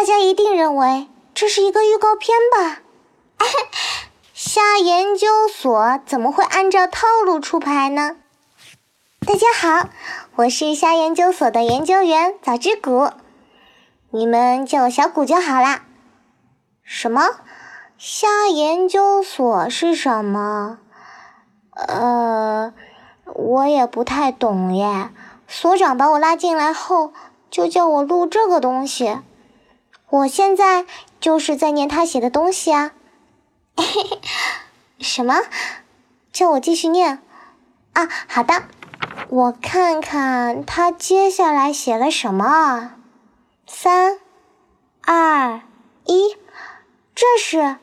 大家一定认为这是一个预告片吧？虾研究所怎么会按照套路出牌呢？大家好，我是虾研究所的研究员早知谷，你们叫我小谷就好啦。什么？虾研究所是什么？呃，我也不太懂耶。所长把我拉进来后，就叫我录这个东西。我现在就是在念他写的东西啊。什么？叫我继续念？啊，好的。我看看他接下来写了什么。三、二、一，这是。